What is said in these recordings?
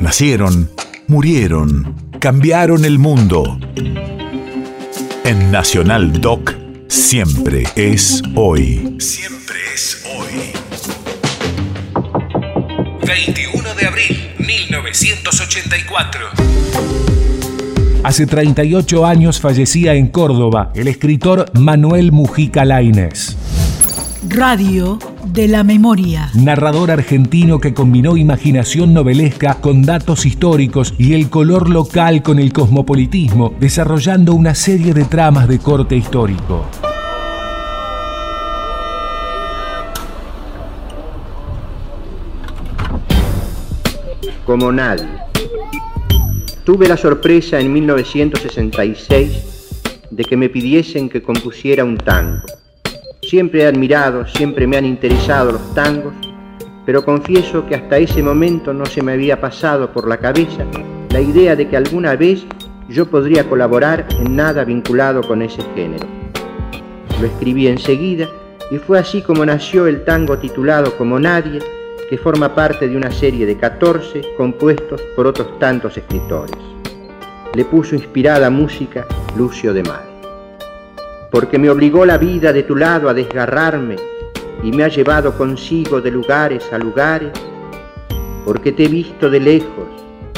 Nacieron, murieron, cambiaron el mundo. En Nacional Doc, siempre es hoy. Siempre es hoy. 21 de abril, 1984. Hace 38 años fallecía en Córdoba el escritor Manuel Mujica Lainez. Radio de la memoria. Narrador argentino que combinó imaginación novelesca con datos históricos y el color local con el cosmopolitismo, desarrollando una serie de tramas de corte histórico. Como nadie. Tuve la sorpresa en 1966 de que me pidiesen que compusiera un tango. Siempre he admirado, siempre me han interesado los tangos, pero confieso que hasta ese momento no se me había pasado por la cabeza la idea de que alguna vez yo podría colaborar en nada vinculado con ese género. Lo escribí enseguida y fue así como nació el tango titulado Como Nadie, que forma parte de una serie de 14 compuestos por otros tantos escritores. Le puso inspirada música Lucio de Mar porque me obligó la vida de tu lado a desgarrarme y me ha llevado consigo de lugares a lugares, porque te he visto de lejos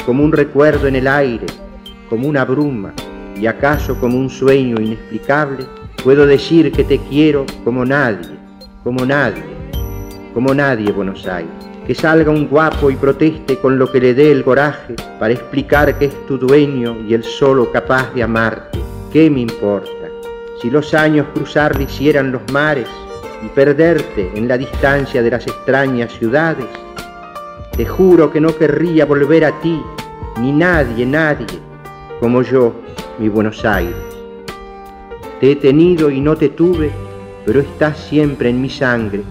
como un recuerdo en el aire, como una bruma y acaso como un sueño inexplicable, puedo decir que te quiero como nadie, como nadie, como nadie Buenos Aires. Que salga un guapo y proteste con lo que le dé el coraje para explicar que es tu dueño y el solo capaz de amarte. ¿Qué me importa? Si los años cruzar hicieran los mares y perderte en la distancia de las extrañas ciudades, te juro que no querría volver a ti, ni nadie, nadie, como yo, mi Buenos Aires. Te he tenido y no te tuve, pero estás siempre en mi sangre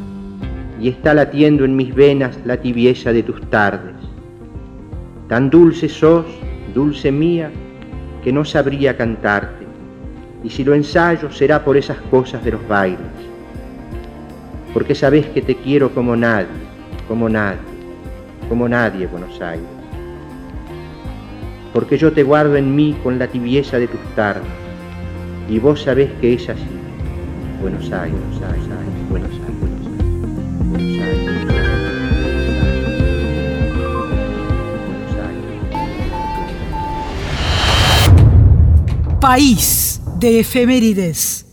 y está latiendo en mis venas la tibieza de tus tardes. Tan dulce sos, dulce mía, que no sabría cantarte y si lo ensayo será por esas cosas de los bailes, porque sabes que te quiero como nadie, como nadie, como nadie, Buenos Aires, porque yo te guardo en mí con la tibieza de tus tardes, y vos sabés que es así, Buenos Aires, Buenos Aires, Buenos Aires, Buenos Aires. País de efemérides.